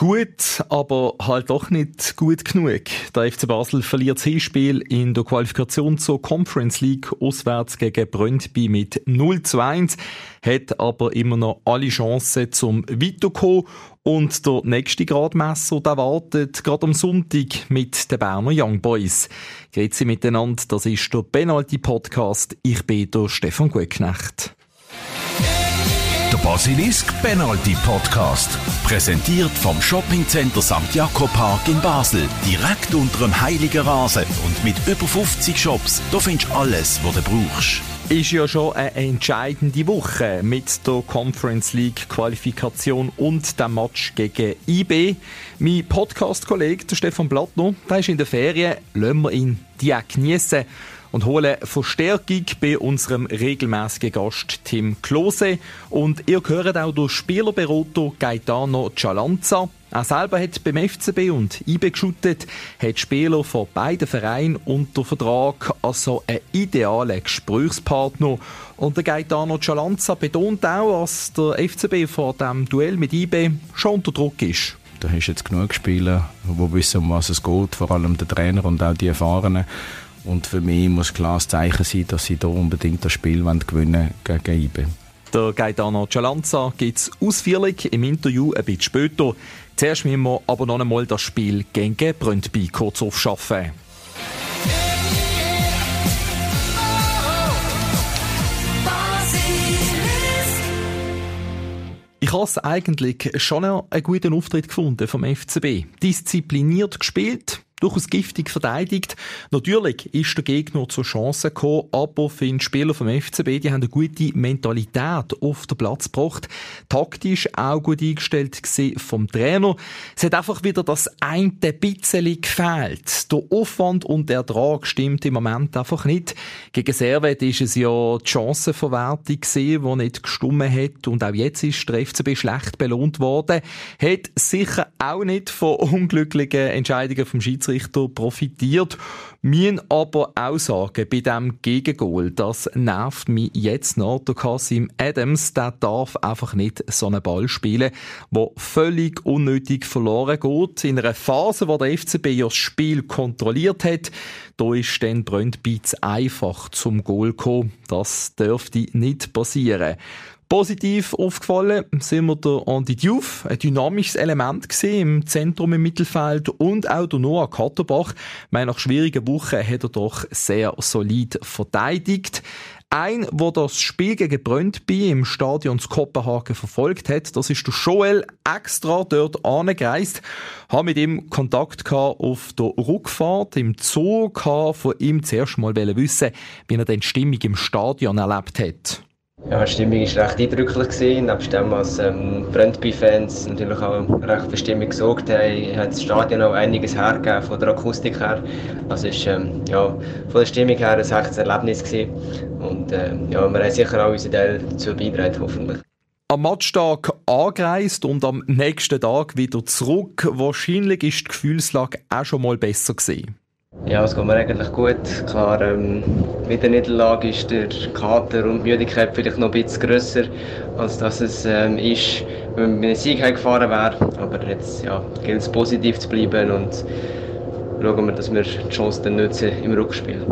Gut, aber halt doch nicht gut genug. Der FC Basel verliert das Hinspiel in der Qualifikation zur Conference League auswärts gegen Brøndby mit 0 zu 1, hat aber immer noch alle Chancen zum Weiterkommen und der nächste Gradmesser, der wartet gerade am Sonntag mit den Berner Young Boys. Grüezi miteinander, das ist der Penalty Podcast. Ich bin der Stefan Gutknecht. Der Basilisk Penalty Podcast. Präsentiert vom Shoppingcenter St. Jakob Park in Basel. Direkt unter dem Heiligen Rasen und mit über 50 Shops. Da findest du alles, was du brauchst. Ist ja schon eine entscheidende Woche mit der Conference League Qualifikation und dem Match gegen IB. Mein Podcast-Kollege, Stefan Blattner, der ist in der Ferien. Lassen wir ihn die geniessen und holen Verstärkung bei unserem regelmäßigen Gast Tim Klose. Und ihr hört auch durch Spielerberater Gaetano Cialanza. Er selber hat beim FCB und IB geschuttet, hat Spieler von beiden Vereinen unter Vertrag, also ein idealer Gesprächspartner. Und der Gaetano Cialanza betont auch, dass der FCB vor dem Duell mit IB schon unter Druck ist. Da hast du jetzt genug Spieler, die wissen, um was es geht, vor allem der Trainer und auch die Erfahrenen. Und für mich muss klar das Zeichen sein, dass sie hier unbedingt das Spiel gewinnen gegen IBE. Der Gaetano Cialanza gibt es ausführlich im Interview ein bisschen später. Zuerst müssen wir aber noch einmal das Spiel gegen Brøndby kurz aufschaffen. Ich habe eigentlich schon einen guten Auftritt gefunden vom FCB. Diszipliniert gespielt, durchaus giftig verteidigt. Natürlich ist der Gegner zur Chance gekommen, aber für die Spieler vom FCB, die haben eine gute Mentalität auf den Platz gebracht. Taktisch auch gut eingestellt vom Trainer. Es hat einfach wieder das eine bisschen gefehlt. Der Aufwand und der Ertrag stimmt im Moment einfach nicht. Gegen Servet ist es ja die Chancenverwertung gesehen, die nicht gestummen hat und auch jetzt ist der FCB schlecht belohnt worden. Hat sicher auch nicht von unglücklichen Entscheidungen vom Schiedsrichter Schiedsrichter profitiert. Müssen aber auch sagen, bei diesem Gegengol, das nervt mich jetzt noch. Der Kasim Adams, der darf einfach nicht so einen Ball spielen, der völlig unnötig verloren geht. In einer Phase, wo der FCB ja das Spiel kontrolliert hat, da ist dann Brøndby einfach zum Goal gekommen. Das dürfte nicht passieren. Positiv aufgefallen sind mir der Andy Diouf, ein dynamisches Element gesehen im Zentrum im Mittelfeld und auch der Noah Katterbach. Meine, nach schwierigen Wochen hat er doch sehr solid verteidigt. Ein, der das Spiel gegen Brøndby im Stadion zu Kopenhagen verfolgt hat, das ist der Joel extra dort angereist, habe mit ihm Kontakt auf der Rückfahrt im Zoo, von ihm zuerst mal wissen, wie er denn die Stimmung im Stadion erlebt hat. Ja, die Stimmung war recht eindrücklich. Gewesen. Nebst dem, was ähm, Brøndby-Fans natürlich auch recht für Stimmung gesorgt haben, hat das Stadion auch einiges hergegeben von der Akustik her. Also ist ähm, ja, von der Stimmung her ein echtes Erlebnis gewesen. Und ähm, ja, wir haben sicher auch unseren Teil dazu beigetragen, hoffentlich am Matchtag angereist und am nächsten Tag wieder zurück. Wahrscheinlich ist die Gefühlslage auch schon mal besser gewesen. Ja, es geht mir eigentlich gut. Klar, ähm, mit der Niederlage ist der Kater und die Müdigkeit vielleicht noch ein bisschen grösser, als dass es ähm, ist, wenn man mit einem Sieg gefahren wäre. Aber jetzt ja, gilt es positiv zu bleiben und schauen wir, dass wir die Chance dann nutzen im Rückspiel.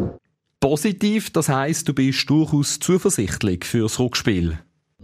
Positiv, das heisst, du bist durchaus zuversichtlich für das Rückspiel.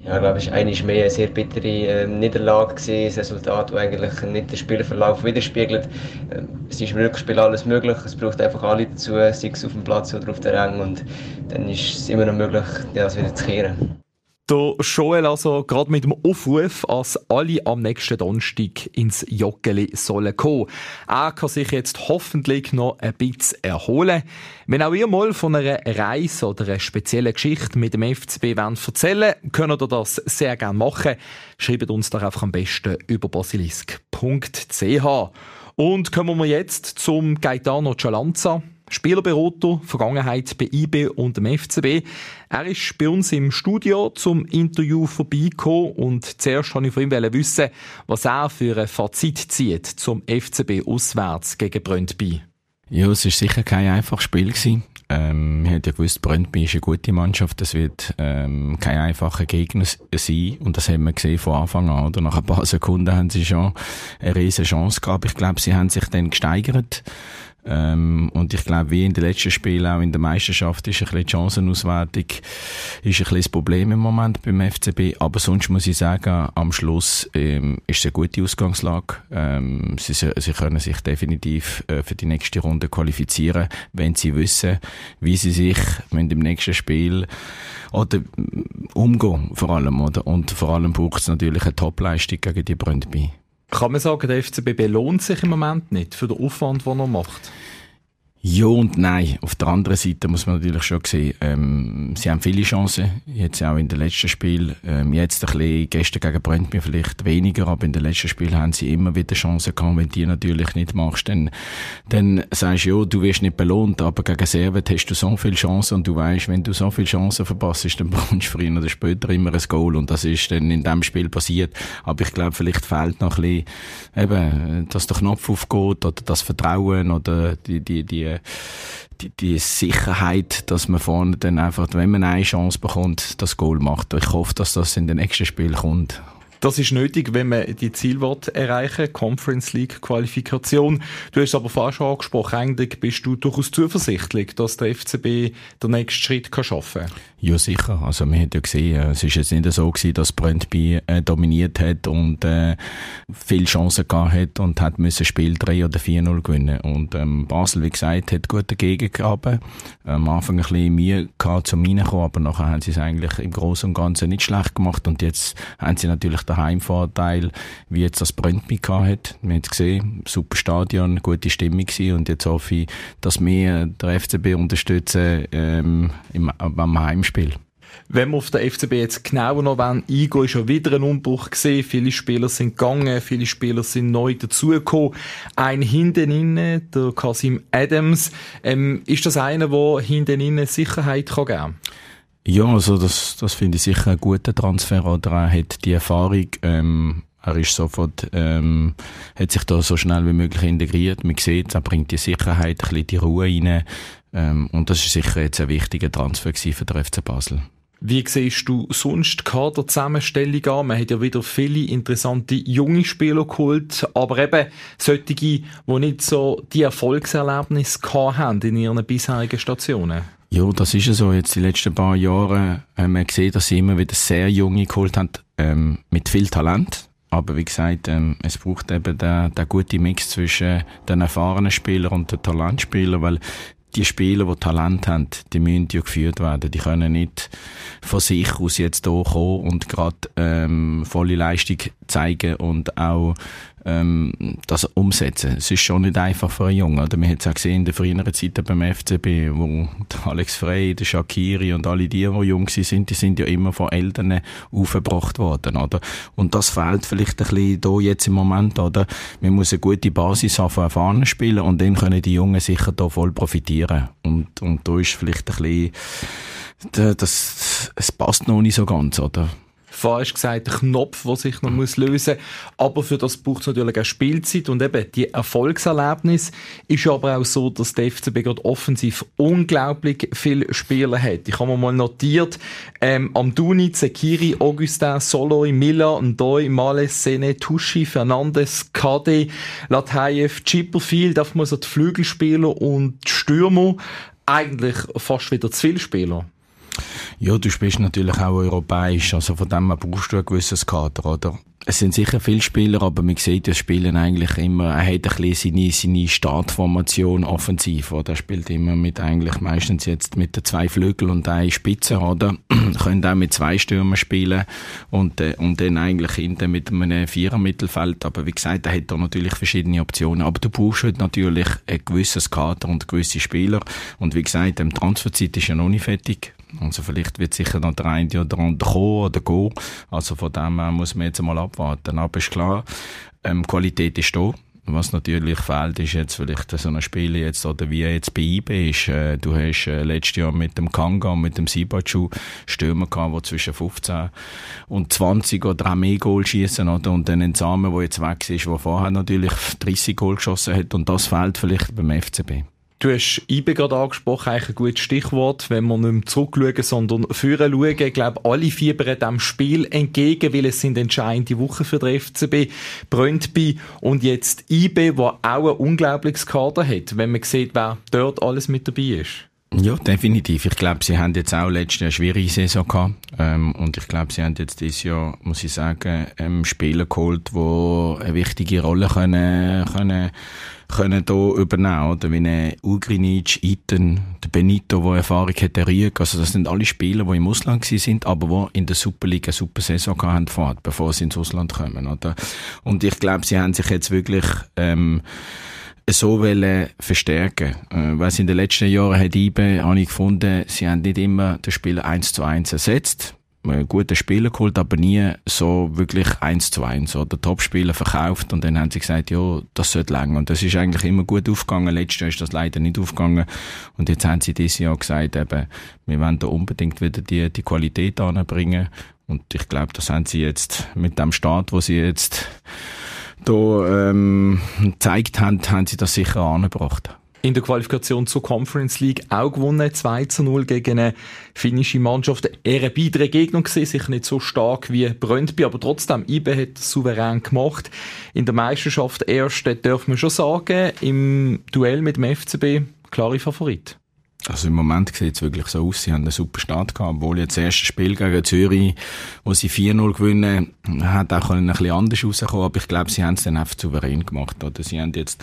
Ja, ich glaube, war eigentlich mehr eine sehr bittere äh, Niederlage. Gewesen. Ein Resultat, das eigentlich nicht den Spielverlauf widerspiegelt. Äh, es ist im Rückspiel alles möglich. Es braucht einfach alle dazu, sei es auf dem Platz oder auf der Rang. Und dann ist es immer noch möglich, das wieder zu kehren. Der Joel also gerade mit dem Aufruf, dass alle am nächsten Donnerstag ins Joggeli sollen kommen. Er kann sich jetzt hoffentlich noch ein bisschen erholen. Wenn auch ihr mal von einer Reise oder einer speziellen Geschichte mit dem FCB wollt erzählen könnt ihr das sehr gerne machen. Schreibt uns doch einfach am besten über basilisk.ch. Und kommen wir jetzt zum Gaetano Cialanza. Spielerberater, Vergangenheit bei IB und dem FCB. Er ist bei uns im Studio zum Interview vorbeigekommen und zuerst wollte ich von ihm wissen, was er für ein Fazit zieht zum FCB auswärts gegen Brøndby. Ja, es war sicher kein einfaches Spiel. Gewesen. Ähm, wir haben ja gewusst, Brøndby ist eine gute Mannschaft, das wird ähm, kein einfacher Gegner sein und das haben wir gesehen von Anfang an. Oder? Nach ein paar Sekunden haben sie schon eine riesige Chance gehabt. Ich glaube, sie haben sich dann gesteigert ähm, und ich glaube, wie in den letzten Spielen, auch in der Meisterschaft, ist ein bisschen die Chancenauswertung ist ein bisschen das Problem im Moment beim FCB. Aber sonst muss ich sagen, am Schluss ähm, ist es eine gute Ausgangslage. Ähm, sie, sie können sich definitiv äh, für die nächste Runde qualifizieren, wenn sie wissen, wie sie sich im nächsten Spiel oder umgehen vor allem. Oder? Und vor allem braucht es natürlich eine Topleistung gegen die Brøndby. Kann man sagen, der FCB belohnt sich im Moment nicht für den Aufwand, den er macht? Ja und nein. Auf der anderen Seite muss man natürlich schon sehen, ähm, sie haben viele Chancen. Jetzt auch in den letzten Spielen. Ähm, jetzt ein bisschen, gestern gegen Brentby vielleicht weniger, aber in den letzten Spielen haben sie immer wieder Chancen gehabt. Wenn die natürlich nicht machst, dann, dann sagst du, ja, du wirst nicht belohnt, aber gegen Servet hast du so viele Chancen und du weißt, wenn du so viele Chancen verpasst, dann bekommst du früher oder später immer ein Goal und das ist dann in dem Spiel passiert. Aber ich glaube, vielleicht fehlt noch ein bisschen, eben, dass der Knopf aufgeht oder das Vertrauen oder die, die, die, die, die Sicherheit, dass man vorne dann einfach, wenn man eine Chance bekommt, das Goal macht. Ich hoffe, dass das in den nächsten Spiel kommt. Das ist nötig, wenn man die Ziele erreichen Conference League Qualifikation. Du hast aber fast schon angesprochen, eigentlich bist du durchaus zuversichtlich, dass der FCB den nächsten Schritt kann schaffen kann. Ja, sicher. Also, wir haben ja gesehen, es ist jetzt nicht so gewesen, dass Brøndby äh, dominiert hat und äh, viele Chancen gehabt hat und hat müssen Spiel 3 oder 4-0 gewinnen. Und ähm, Basel, wie gesagt, hat gut dagegen gehabt. Am Anfang ein bisschen Mühe gehabt zum Reinkommen, aber nachher haben sie es eigentlich im Großen und Ganzen nicht schlecht gemacht und jetzt haben sie natürlich den Heimvorteil, wie jetzt das gehabt hat. Wir haben gesehen, super Stadion, gute Stimmung gewesen und jetzt hoffe ich, dass wir der FCB unterstützen ähm, im, am Heimspiel. Wenn wir auf den FCB jetzt genauer noch eingehen wollen, ist schon wieder ein Umbruch gesehen. Viele Spieler sind gegangen, viele Spieler sind neu dazugekommen. Ein hinten innen, der Kasim Adams. Ähm, ist das einer, der hinten innen Sicherheit kann geben kann? Ja, also das, das finde ich sicher ein guter Transfer. Oder er hat die Erfahrung, ähm, er ist sofort, ähm, hat sich da so schnell wie möglich integriert. Man sieht, er bringt die Sicherheit, ein bisschen die Ruhe rein. Ähm, und das ist sicher jetzt ein wichtiger Transfer für den FC Basel. Wie siehst du sonst die Kaderzusammenstellung an? Man hat ja wieder viele interessante junge Spieler geholt, aber eben solche, die nicht so die Erfolgserlebnisse haben in ihren bisherigen Stationen. Ja, das ist ja so. Jetzt die letzten paar Jahre haben wir gesehen, dass sie immer wieder sehr junge geholt haben, ähm, mit viel Talent. Aber wie gesagt, ähm, es braucht eben den, den guten Mix zwischen den erfahrenen Spielern und den Talentspielern, weil die Spieler, die Talent haben, die müssen ja geführt werden. Die können nicht von sich aus jetzt hier kommen und gerade ähm, volle Leistung zeigen und auch ähm, das umsetzen. Es ist schon nicht einfach für einen Jungen. Oder? Man hat es auch gesehen in der früheren Zeit beim FCB, wo Alex Frey, der Shakiri und alle die, die jung sind, die sind ja immer von Eltern aufgebracht worden. Oder? Und das fehlt vielleicht ein bisschen hier jetzt im Moment. Oder? Man muss eine gute Basis haben von erfahrenen Spielern und dann können die Jungen sicher da voll profitieren. Und, und da ist vielleicht ein bisschen das, es passt noch nicht so ganz, oder? Falsch gesagt, ein Knopf, der sich noch muss lösen muss. Aber für das braucht es natürlich auch Spielzeit und eben die Erfolgserlebnis ist aber auch so, dass der FCB gerade offensiv unglaublich viele Spieler hat. Ich habe mir mal notiert, ähm, Amduni, Zekiri, Augustin, Soloi, Miller, Ndoi, Males, Sene, Tuschi, Fernandes, Kade, Latayev, Chipperfield, auf mal so die Flügelspieler und die Stürmer. Eigentlich fast wieder zu viele Spieler. Ja, du spielst natürlich auch europäisch, also von dem her brauchst du ein gewisses Kader, oder? Es sind sicher viele Spieler, aber man sieht, das Spielen eigentlich immer, er hat ein bisschen seine, seine Startformation offensiv, oder? Er spielt immer mit eigentlich meistens jetzt mit den zwei Flügel und einer Spitze, oder? Können auch mit zwei Stürmern spielen und, äh, und dann eigentlich hinten mit einem Vierer-Mittelfeld, aber wie gesagt, er hat da natürlich verschiedene Optionen, aber du brauchst halt natürlich ein gewisses Kader und gewisse Spieler und wie gesagt, die Transferzeit ist ja noch nicht fertig, also vielleicht wird sicher noch der eine oder andere kommen oder gehen. Also von dem her muss man jetzt mal abwarten. Aber ist klar, ähm, Qualität ist da. Was natürlich fehlt, ist jetzt vielleicht so ein Spiel jetzt, oder wie jetzt bei IB ist. Äh, du hast äh, letztes Jahr mit dem Kanga und mit dem Sibachu Stürmer gehabt, die zwischen 15 und 20 oder auch mehr Goal schießen, oder? Und dann ein Samen, der jetzt weg ist, der vorher natürlich 30 Goal geschossen hat. Und das fehlt vielleicht beim FCB. Du hast IBE gerade angesprochen, eigentlich ein gutes Stichwort, wenn wir nicht mehr zurückschauen, sondern führen schauen. Ich glaube, alle fiebern dem Spiel entgegen, weil es sind entscheidende Wochen für den FCB. Brøndby und jetzt IBE, der auch ein unglaubliches Kader hat, wenn man sieht, wer dort alles mit dabei ist. Ja, definitiv. Ich glaube, sie haben jetzt auch letztes Jahr eine schwierige Saison gehabt. Ähm, und ich glaube, sie haben jetzt dieses Jahr, muss ich sagen, ähm, Spieler geholt, die eine wichtige Rolle können, können, können hier übernehmen, oder? Wie eine Ugrinic, Iten, der Benito, der Erfahrung hat, der Rüeg. Also, das sind alle Spieler, die im Ausland sind, aber die in der Superliga eine super Saison gehabt haben, bevor sie ins Ausland kommen, oder? Und ich glaube, sie haben sich jetzt wirklich, ähm, so wollen verstärken. Äh, weil in den letzten Jahren hat IBE, habe ich gefunden, sie haben nicht immer den Spieler eins zu eins ersetzt. Gute Spieler geholt, aber nie so wirklich eins zu eins oder Top-Spieler verkauft und dann haben sie gesagt, ja, das sollte länger. Und das ist eigentlich immer gut aufgegangen. Letztes Jahr ist das leider nicht aufgegangen. Und jetzt haben sie dieses Jahr gesagt, eben, wir wollen da unbedingt wieder die, die Qualität anbringen. Und ich glaube, das haben sie jetzt mit dem Start, wo sie jetzt da ähm, gezeigt haben, haben sie das sicher angebracht. In der Qualifikation zur Conference League auch gewonnen, 2 zu 0 gegen eine finnische Mannschaft. Eher eine bittere Gegner gesehen, sicher nicht so stark wie Brøndby, aber trotzdem, IBE hat das souverän gemacht. In der Meisterschaft erst, dürfen wir schon sagen, im Duell mit dem FCB, klare Favorit. Also im Moment sieht es wirklich so aus, sie haben einen super Start gehabt, obwohl jetzt das erste Spiel gegen Zürich, wo sie 4-0 gewinnen, hat auch ein bisschen anders rausgekommen, aber ich glaube, sie haben es dann einfach souverän gemacht, oder? Sie haben jetzt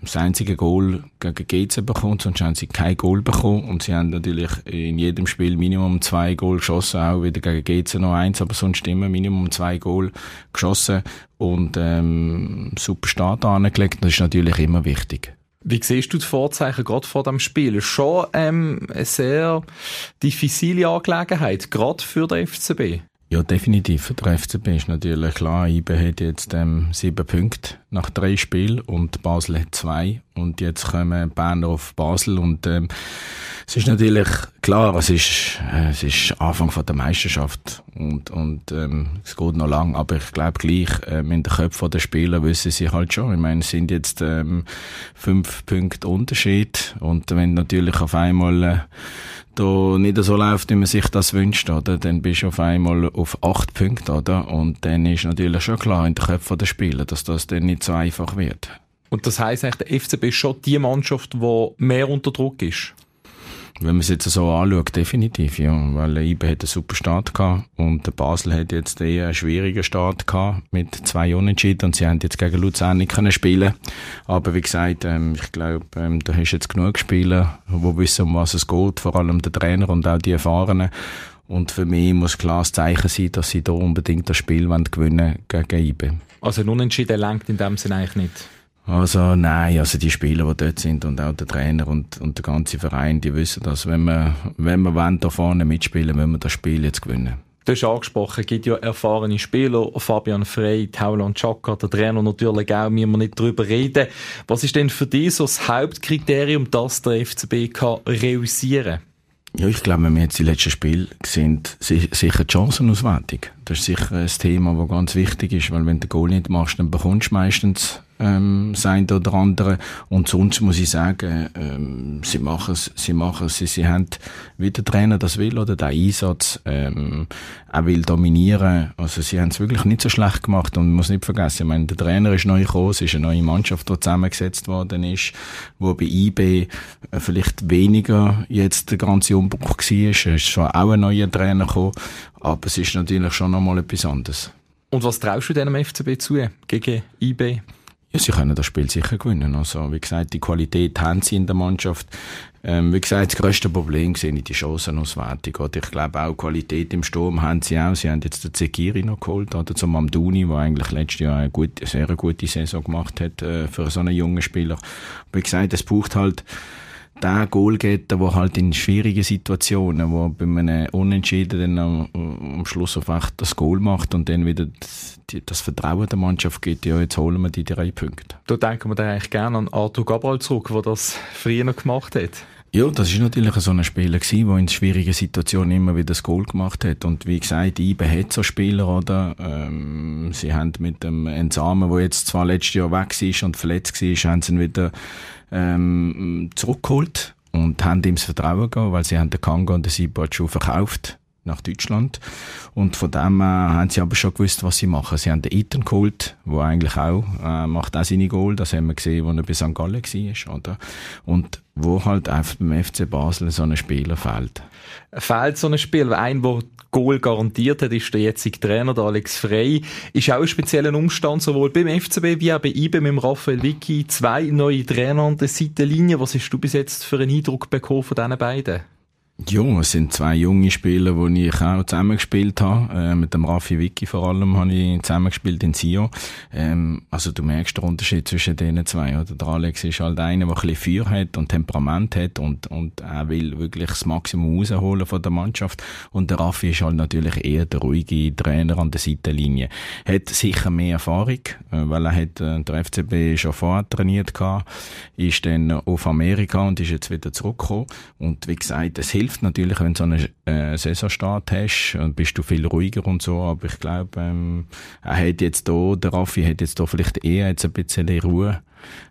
das einzige Goal gegen GC bekommen, sonst haben sie kein Goal bekommen und sie haben natürlich in jedem Spiel Minimum zwei Goal geschossen, auch wieder gegen GC noch eins, aber sonst immer Minimum zwei Goal geschossen und ähm, super Start angelegt, das ist natürlich immer wichtig. Wie siehst du die Vorzeichen gerade vor dem Spiel? Schon ähm, eine sehr diffizile Angelegenheit, gerade für den FCB. Ja, definitiv. Den FCB ist natürlich klar, IBE hat jetzt ähm, sieben Punkte nach drei Spielen und Basel hat zwei. Und jetzt kommen Bern auf Basel und ähm, es ist natürlich klar, es ist, äh, es ist Anfang von der Meisterschaft und, und ähm, es geht noch lang, aber ich glaube gleich, ähm, in den Köpfen der Spieler wissen sie halt schon. Ich meine, es sind jetzt ähm, fünf Punkte Unterschied und wenn natürlich auf einmal äh, da nicht so läuft, wie man sich das wünscht, oder? Dann bist du auf einmal auf acht Punkte, oder? Und dann ist natürlich schon klar in den Köpfen der Spieler, dass das dann nicht so einfach wird. Und das heisst eigentlich, der FCB ist schon die Mannschaft, die mehr unter Druck ist? Wenn man es jetzt so anschaut, definitiv, ja. Weil IBE hat einen super Start gehabt und Basel hat jetzt eher einen schwierigen Start gehabt mit zwei Unentschieden und sie haben jetzt gegen Luzern nicht können spielen. Aber wie gesagt, ähm, ich glaube, ähm, da hast jetzt genug Spieler, die wissen, um was es geht, vor allem der Trainer und auch die Erfahrenen. Und für mich muss klar das Zeichen sein, dass sie da unbedingt das Spiel gewinnen gegen IBE. Also ein Unentschieden lenkt in dem Sinne eigentlich nicht? Also nein, also die Spieler, die dort sind und auch der Trainer und, und der ganze Verein, die wissen dass wenn wir, wenn wir wollen, da vorne mitspielen, müssen wir das Spiel jetzt gewinnen. Du hast angesprochen, es gibt ja erfahrene Spieler, Fabian Frey, Tauland Chaka, der Trainer natürlich auch, müssen wir nicht drüber reden. Was ist denn für dich so das Hauptkriterium, dass der FCB kann realisieren kann? Ja, ich glaube, wenn wir jetzt die letzten Spiele sehen, sicher die Chancenauswertung. Das ist sicher ein Thema, das ganz wichtig ist, weil wenn du den Goal nicht machst, dann bekommst du meistens ähm, sein oder andere. Und sonst muss ich sagen, ähm, sie machen es, sie machen es, sie, sie haben, wie der Trainer das will oder der Einsatz, ähm, auch will dominieren. Also sie haben es wirklich nicht so schlecht gemacht und man muss nicht vergessen, ich meine, der Trainer ist neu gekommen, es ist eine neue Mannschaft, die zusammengesetzt worden ist, wo bei IB äh, vielleicht weniger jetzt der ganze Umbruch war. Es ist schon auch ein neuer Trainer gekommen, aber es ist natürlich schon nochmal etwas anderes. Und was traust du diesem FCB zu gegen IB? Ja, sie können das Spiel sicher gewinnen. Also, wie gesagt, die Qualität haben sie in der Mannschaft. Ähm, wie gesagt, das grösste Problem sehe ich die Chancenauswertung. Oder ich glaube auch Qualität im Sturm haben sie auch. Sie haben jetzt den Zekiri noch geholt, oder zum Amduni, der eigentlich letztes Jahr eine, gute, sehr gute Saison gemacht hat äh, für so einen jungen Spieler. Wie gesagt, es braucht halt der Goalgetter, der halt in schwierigen Situationen, wo bei einem Unentschieden dann am, am Schluss einfach das Goal macht und dann wieder die, das Vertrauen der Mannschaft gibt, ja, jetzt holen wir die drei Punkte. Da denken wir dann eigentlich gerne an Arthur Gabral zurück, der das früher noch gemacht hat. Ja, das ist natürlich so ein Spieler gewesen, der in schwierigen Situationen immer wieder das Goal gemacht hat. Und wie gesagt, IBE hat so Spieler, oder? Ähm, sie haben mit dem Ensamen, der jetzt zwar letztes Jahr weg ist und verletzt war, haben sie ihn wieder ähm, zurückgeholt und haben ihm das Vertrauen gegeben, weil sie haben den Kanga und den schon verkauft nach Deutschland. Und von dem äh, haben sie aber schon gewusst, was sie machen. Sie haben den Eton geholt, der eigentlich auch, äh, macht auch seine Goal. Das haben wir gesehen, als er bei St. Gallen war, oder? Und wo halt einfach beim FC Basel so ein Spieler fehlt. Fehlt so ein Spieler? Ein, der Goal garantiert hat, ist der jetzige Trainer, der Alex Frey. Ist auch ein spezieller Umstand, sowohl beim FCB wie auch bei IBE mit Raphael Vicky. Zwei neue Trainer an der Seitenlinie. Was hast du bis jetzt für einen Eindruck bekommen von diesen beiden? Ja, es sind zwei junge Spieler, die ich auch zusammengespielt habe. Äh, mit dem Raffi Vicky vor allem habe ich zusammengespielt in Sio. Ähm, also du merkst den Unterschied zwischen den zwei. Oder? Der Alex ist halt einer, der ein bisschen Feuer hat und Temperament hat und, und er will wirklich das Maximum rausholen von der Mannschaft. Und der Raffi ist halt natürlich eher der ruhige Trainer an der Seitenlinie. Hat sicher mehr Erfahrung, äh, weil er hat äh, der FCB schon vorher trainiert gehabt, ist dann auf Amerika und ist jetzt wieder zurückgekommen. Und wie gesagt, es hilft hilft natürlich, wenn du so einen äh, Saisonstart hast, und bist du viel ruhiger und so, aber ich glaube, ähm, er hat jetzt da, der Raffi hat jetzt da vielleicht eher jetzt ein bisschen Ruhe,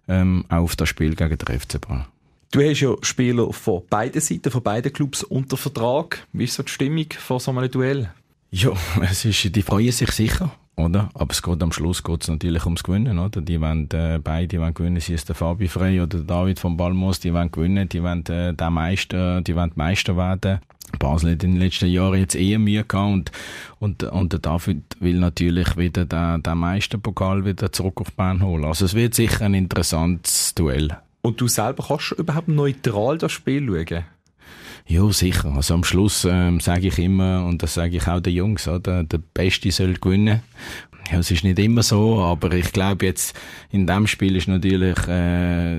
ähm, auf das Spiel gegen den FC Bern. Du hast ja Spieler von beiden Seiten, von beiden Clubs unter Vertrag. Wie ist so die Stimmung vor so einem Duell? Ja, es ist, die freuen sich sicher oder? Aber es geht am Schluss geht's natürlich ums Gewinnen, oder? Die wollen, äh, beide wollen gewinnen, sei es der Fabi Frey oder der David von Balmos, die wollen gewinnen, die wollen, äh, der Meister, die wollen Meister werden. Basel hat in den letzten Jahren jetzt eher Mühe gehabt und, und, und der David will natürlich wieder den, den Meisterpokal wieder zurück auf Bern holen. Also es wird sicher ein interessantes Duell. Und du selber kannst überhaupt neutral das Spiel schauen? Ja, sicher. Also am Schluss ähm, sage ich immer, und das sage ich auch den Jungs, oder? der Beste soll gewinnen. Ja, es ist nicht immer so, aber ich glaube jetzt, in dem Spiel ist natürlich, äh,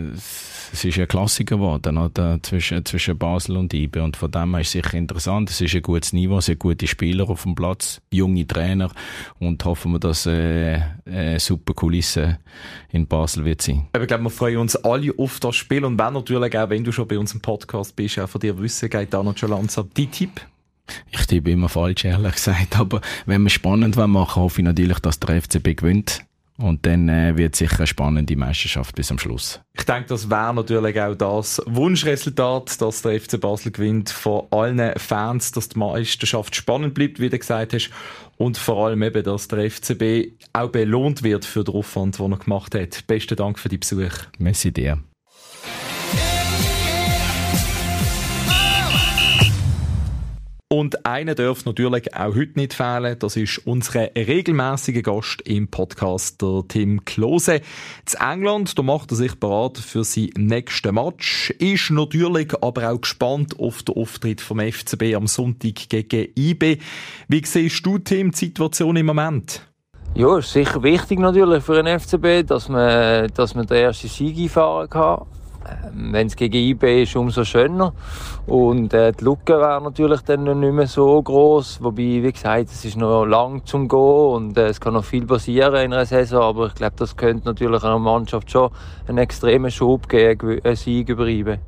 es ist ein Klassiker geworden, oder? Zwischen, zwischen Basel und IBE. Und von dem her ist es sicher interessant. Es ist ein gutes Niveau, es sind gute Spieler auf dem Platz, junge Trainer. Und hoffen wir, dass, äh, eine super Kulisse in Basel wird sein. Ich glaube, wir freuen uns alle auf das Spiel. Und wenn natürlich auch, wenn du schon bei uns im Podcast bist, auch von dir wissen, geht da noch schon langsam die Tipp. Ich tippe immer falsch, ehrlich gesagt. Aber wenn wir spannend machen, hoffe ich natürlich, dass der FCB gewinnt. Und dann äh, wird sicher eine spannende Meisterschaft bis am Schluss. Ich denke, das wäre natürlich auch das Wunschresultat, dass der FC Basel gewinnt von allen Fans, dass die Meisterschaft spannend bleibt, wie du gesagt hast. Und vor allem eben, dass der FCB auch belohnt wird für den Aufwand, den er gemacht hat. Besten Dank für die Besuch. Merci dir. Und einer darf natürlich auch heute nicht fehlen. Das ist unsere regelmäßige Gast im Podcast, der Tim Klose. Zu England, da macht er sich bereit für sein nächsten Match. Ist natürlich aber auch gespannt auf den Auftritt vom FCB am Sonntag gegen IB. Wie siehst du, Tim, die Situation im Moment? Ja, ist sicher wichtig natürlich für den FCB, dass man, dass man den ersten Sieg einfahren kann. Ähm, Wenn es gegen IB ist, umso schöner. Und äh, die Lücke wäre natürlich dann nicht mehr so groß. Wobei, wie gesagt, es ist noch lang zum Gehen und äh, es kann noch viel passieren in einer Saison. Aber ich glaube, das könnte natürlich einer Mannschaft schon einen extremen Schub geben, einen Sieg über IB.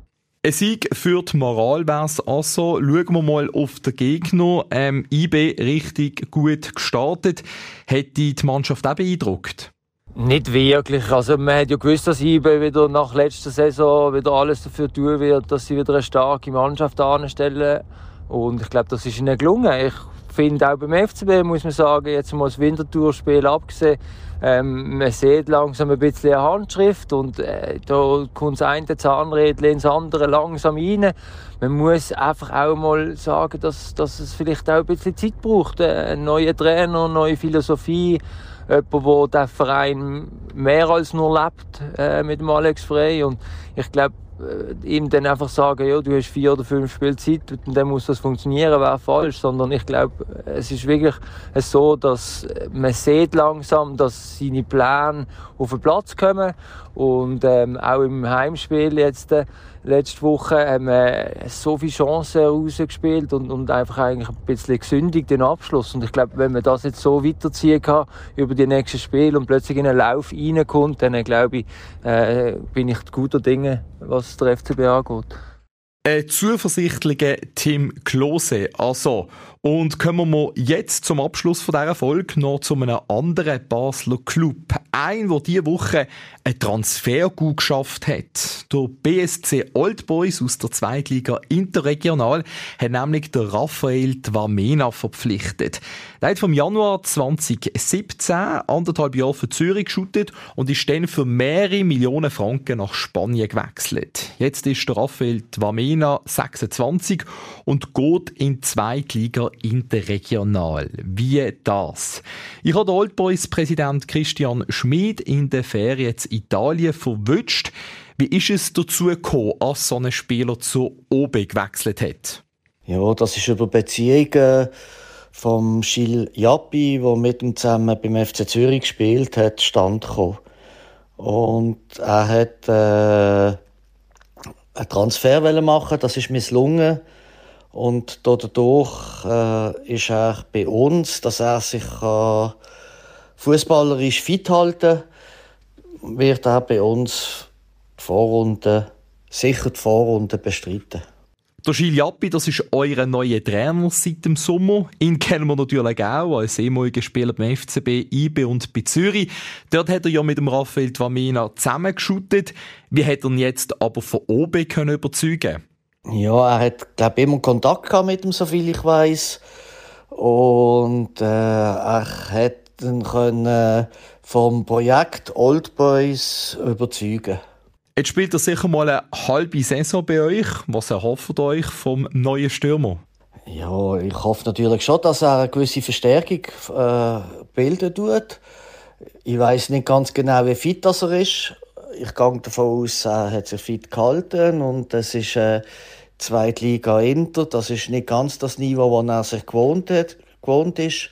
Ein Sieg für die Moral wär's also. Schauen wir mal auf den Gegner. Ähm, IB richtig gut gestartet. Hätte die Mannschaft auch beeindruckt? Nicht wirklich. Also man hat ja gewusst, dass IB wieder nach letzter Saison wieder alles dafür tun wird, dass sie wieder eine starke Mannschaft anstellen. Und ich glaube, das ist ihnen gelungen. Ich finde auch beim FCB muss man sagen, jetzt mal das Wintertourspiel abgesehen, ähm, man sieht langsam ein bisschen eine Handschrift und äh, da kommt das eine Zahnrädchen ins andere langsam rein. Man muss einfach auch mal sagen, dass, dass es vielleicht auch ein bisschen Zeit braucht. Äh, ein neuer Trainer, neue Philosophie, jemand, der den Verein mehr als nur lebt äh, mit dem Alex Frey. Und ich glaube, äh, ihm dann einfach sagen, ja, du hast vier oder fünf Spielzeit und dann muss das funktionieren, wäre falsch. Sondern ich glaube, es ist wirklich so, dass man sieht langsam, dass seine Pläne auf den Platz kommen und ähm, auch im Heimspiel jetzt äh, letzte Woche haben wir so viele Chancen rausgespielt und, und einfach eigentlich ein bisschen gesündigt den Abschluss. Und ich glaube, wenn man das jetzt so weiterziehen kann über die nächsten Spiele und plötzlich in einen Lauf reinkommt, dann glaube ich, äh, bin ich guter Dinge, was der FCB angeht. Ein zuversichtlicher Tim Klose. Also, und kommen wir jetzt zum Abschluss von dieser Folge noch zu einem anderen Basler Club. Ein, der diese Woche ein Transfer gut geschafft hat. Der BSC Old Boys aus der Zweitliga Interregional hat nämlich der Raphael Twamena verpflichtet. Der hat vom Januar 2017 anderthalb Jahre für Zürich geschuttet und ist dann für mehrere Millionen Franken nach Spanien gewechselt. Jetzt ist der Raphael Twamena 26 und geht in die Zweitliga interregional. Wie das? Ich habe den Old Boys Präsident Christian Schmid in der Ferien in Italien verwünscht. Wie ist es dazu gekommen, als so ein Spieler zu OB gewechselt hat? Ja, das ist über Beziehungen vom Gilles Jappi, der mit ihm zusammen beim FC Zürich gespielt hat, stand. Und er hat äh, einen Transfer machen, das ist misslungen. Und dadurch äh, ist er bei uns, dass er sich äh, fußballerisch fit halten wird er bei uns die Vorrunde, sicher die Vorrunde bestreiten. Der Gilles Jappi, das ist euer neuer Trainer seit dem Sommer. Ihn kennen wir natürlich auch als ehemaliger Spieler beim FCB, IB und bei Zürich. Dort hat er ja mit dem Raphael Twamina zusammengeschuttet. Wie hat er ihn jetzt aber von oben können überzeugen Ja, er hat, glaube ich, immer Kontakt gehabt mit ihm, soviel ich weiß. Und äh, er hat ihn können vom Projekt Old Boys überzeugen. Jetzt spielt er sicher mal eine halbe Saison bei euch. Was erhofft ihr euch vom neuen Stürmer? Ja, ich hoffe natürlich schon, dass er eine gewisse Verstärkung äh, bilden tut. Ich weiß nicht ganz genau, wie fit das er ist. Ich gehe davon aus, er hat sich fit gehalten und das ist äh, Zweitliga Inter. Das ist nicht ganz das Niveau, das er sich gewohnt, hat, gewohnt ist.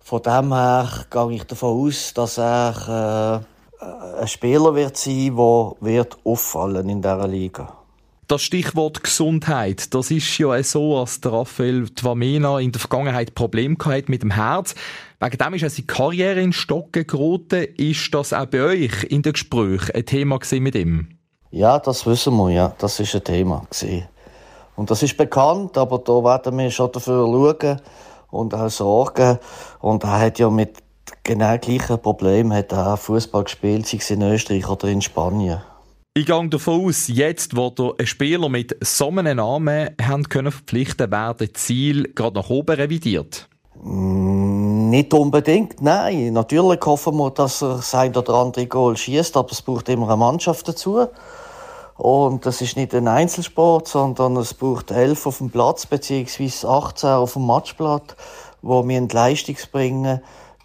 Von dem her gehe ich davon aus, dass er äh, ein Spieler wird sein, der wird auffallen in dieser Liga. Das Stichwort Gesundheit, das ist ja so, als Raphael Twamena in der Vergangenheit Probleme mit dem Herz. Wegen dem ist seine Karriere in Stocken geraten. Ist das auch bei euch in den Gesprächen ein Thema mit ihm? Ja, das wissen wir, ja. Das ist ein Thema gewesen. Und das ist bekannt, aber da werden wir schon dafür schauen, und auch Sorgen. Und er hat ja mit genau gleichen Problemen hat er Fußball gespielt, sei es in Österreich oder in Spanien. Ich gehe davon aus, jetzt, wo ihr einen Spieler mit so einem Namen haben können verpflichten, werden Ziel gerade nach oben revidiert? Mm, nicht unbedingt, nein. Natürlich hoffen wir, dass er sein oder andere Goal schießt, aber es braucht immer eine Mannschaft dazu. Und das ist nicht ein Einzelsport, sondern es braucht elf auf dem Platz, beziehungsweise 18 auf dem Matchblatt, wo wir Leistung bringen,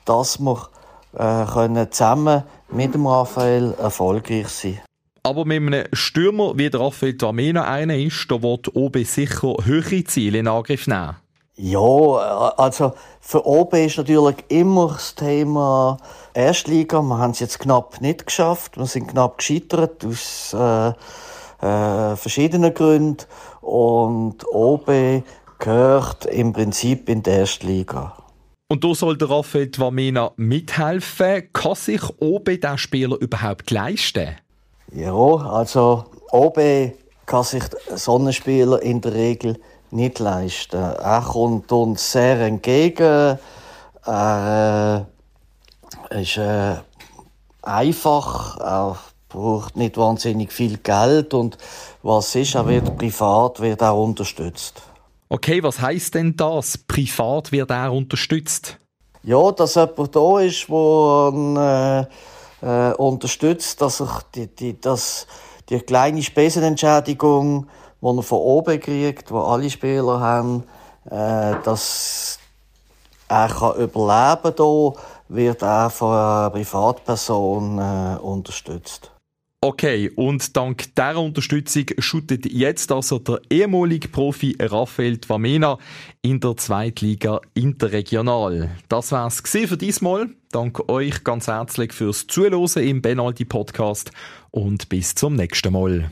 dass wir äh, können zusammen mit dem Raphael erfolgreich sein aber mit einem Stürmer wie der Raphael Tamena einer ist, da wird OB sicher höhere Ziele in Angriff nehmen. Ja, äh, also für OB ist natürlich immer das Thema Erstliga. Wir haben es jetzt knapp nicht geschafft. Wir sind knapp gescheitert aus äh, äh, verschiedenen Gründen. Und OB gehört im Prinzip in die Erstliga. Und da soll der Raphael Twamena mithelfen. Kann sich OB diesen Spieler überhaupt leisten? Ja, also OB kann sich Sonnenspieler in der Regel nicht leisten. Er kommt uns sehr entgegen. Er äh, ist äh, einfach. Er braucht nicht wahnsinnig viel Geld und was ist, er wird privat wird auch unterstützt. Okay, was heißt denn das? Privat wird er unterstützt? Ja, dass jemand da ist, der äh, äh, unterstützt, dass er die, die, dass die kleine Spesenentschädigung die er von oben kriegt, wo alle Spieler haben, äh, dass er kann überleben kann, wird er von einer Privatperson äh, unterstützt. Okay, und dank dieser Unterstützung schüttet jetzt also der ehemalige Profi Raphael Twamena in der Zweitliga Interregional. Das war's für diesmal. Danke euch ganz herzlich fürs Zuhören im Benaldi Podcast und bis zum nächsten Mal.